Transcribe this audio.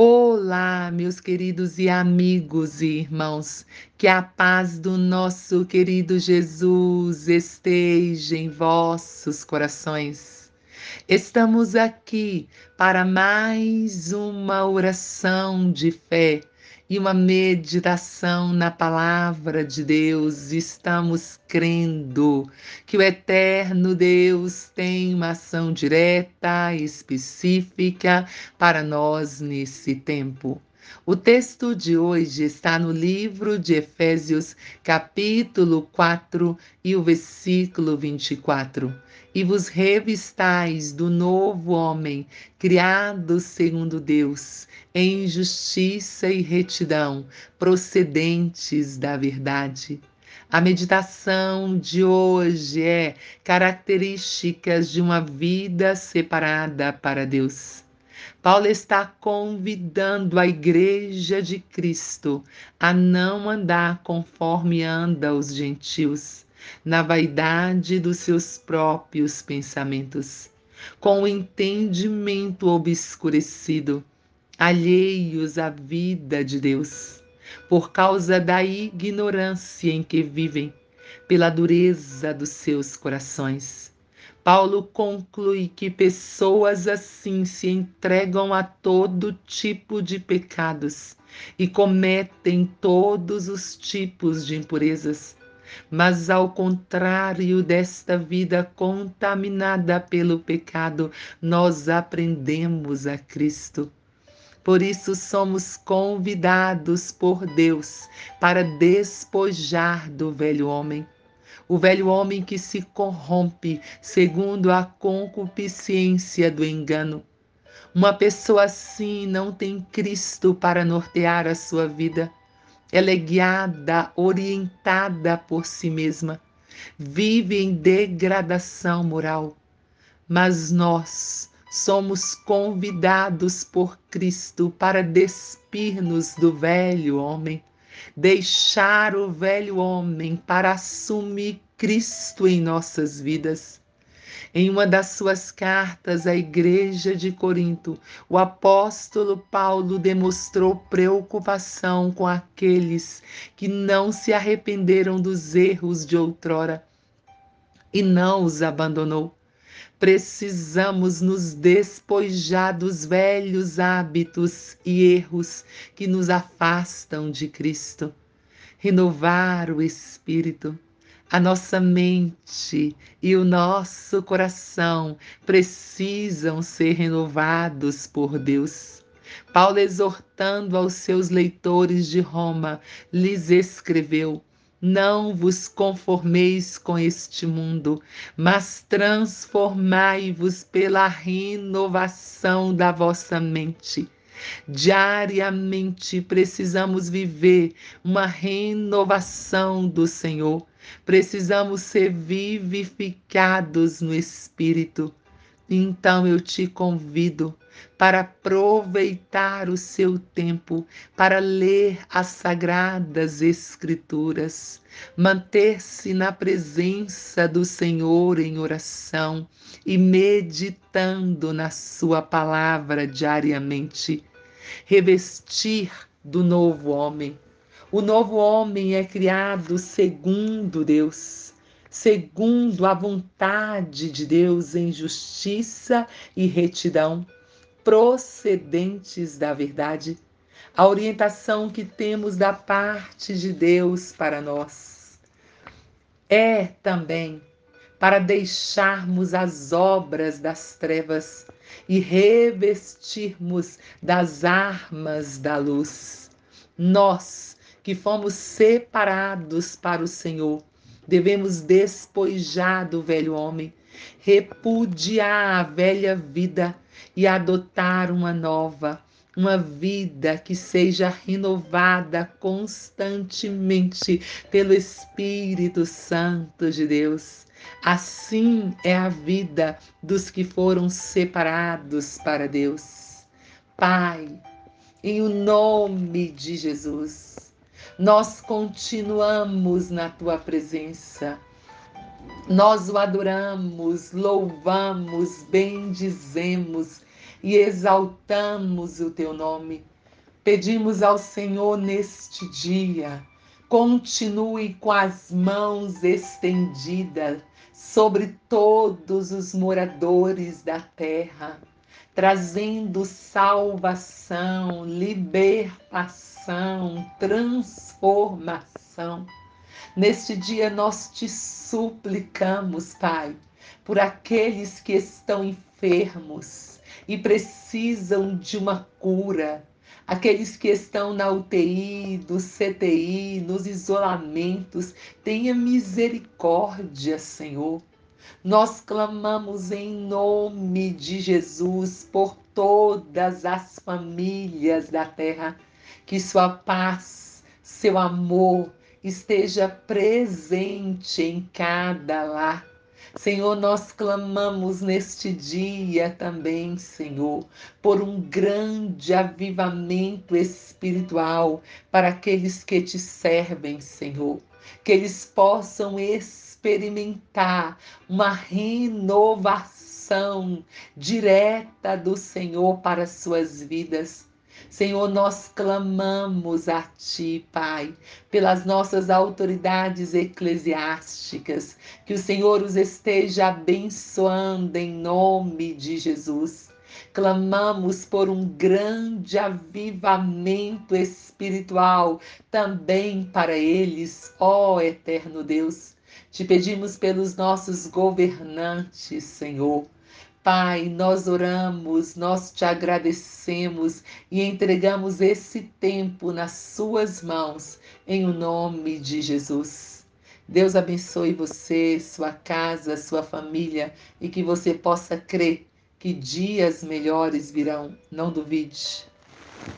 Olá, meus queridos e amigos e irmãos, que a paz do nosso querido Jesus esteja em vossos corações. Estamos aqui para mais uma oração de fé e uma meditação na palavra de Deus, estamos crendo que o eterno Deus tem uma ação direta, específica para nós nesse tempo. O texto de hoje está no livro de Efésios, capítulo 4 e o versículo 24 e vos revistais do novo homem, criado segundo Deus, em justiça e retidão, procedentes da verdade. A meditação de hoje é características de uma vida separada para Deus. Paulo está convidando a igreja de Cristo a não andar conforme anda os gentios na vaidade dos seus próprios pensamentos, com o entendimento obscurecido, alheios à vida de Deus, por causa da ignorância em que vivem, pela dureza dos seus corações. Paulo conclui que pessoas assim se entregam a todo tipo de pecados e cometem todos os tipos de impurezas, mas ao contrário desta vida contaminada pelo pecado, nós aprendemos a Cristo. Por isso somos convidados por Deus para despojar do velho homem. O velho homem que se corrompe segundo a concupiscência do engano. Uma pessoa assim não tem Cristo para nortear a sua vida ela é guiada, orientada por si mesma, vive em degradação moral. Mas nós somos convidados por Cristo para despir-nos do velho homem, deixar o velho homem para assumir Cristo em nossas vidas. Em uma das suas cartas à Igreja de Corinto, o apóstolo Paulo demonstrou preocupação com aqueles que não se arrependeram dos erros de outrora e não os abandonou. Precisamos nos despojar dos velhos hábitos e erros que nos afastam de Cristo, renovar o espírito a nossa mente e o nosso coração precisam ser renovados por Deus. Paulo, exortando aos seus leitores de Roma, lhes escreveu: Não vos conformeis com este mundo, mas transformai-vos pela renovação da vossa mente. Diariamente precisamos viver uma renovação do Senhor Precisamos ser vivificados no Espírito. Então eu te convido para aproveitar o seu tempo para ler as sagradas Escrituras, manter-se na presença do Senhor em oração e meditando na Sua palavra diariamente, revestir do novo homem. O novo homem é criado segundo Deus, segundo a vontade de Deus em justiça e retidão, procedentes da verdade. A orientação que temos da parte de Deus para nós é também para deixarmos as obras das trevas e revestirmos das armas da luz. Nós que fomos separados para o Senhor. Devemos despojar do velho homem, repudiar a velha vida e adotar uma nova, uma vida que seja renovada constantemente pelo Espírito Santo de Deus. Assim é a vida dos que foram separados para Deus. Pai, em o nome de Jesus, nós continuamos na tua presença. Nós o adoramos, louvamos, bendizemos, e exaltamos o teu nome. Pedimos ao Senhor neste dia, continue com as mãos estendidas sobre todos os moradores da terra, trazendo salvação, libertação, transformação. Neste dia nós te suplicamos, Pai, por aqueles que estão enfermos e precisam de uma cura, aqueles que estão na UTI, do CTI, nos isolamentos, tenha misericórdia, Senhor. Nós clamamos em nome de Jesus por todas as famílias da terra, que sua paz, seu amor esteja presente em cada lar Senhor, nós clamamos neste dia também, Senhor, por um grande avivamento espiritual para aqueles que te servem, Senhor. Que eles possam experimentar uma renovação direta do Senhor para as suas vidas Senhor, nós clamamos a Ti, Pai, pelas nossas autoridades eclesiásticas, que o Senhor os esteja abençoando em nome de Jesus. Clamamos por um grande avivamento espiritual também para eles, ó Eterno Deus. Te pedimos pelos nossos governantes, Senhor Pai, nós oramos, nós te agradecemos e entregamos esse tempo nas Suas mãos, em o nome de Jesus. Deus abençoe você, sua casa, sua família e que você possa crer que dias melhores virão. Não duvide.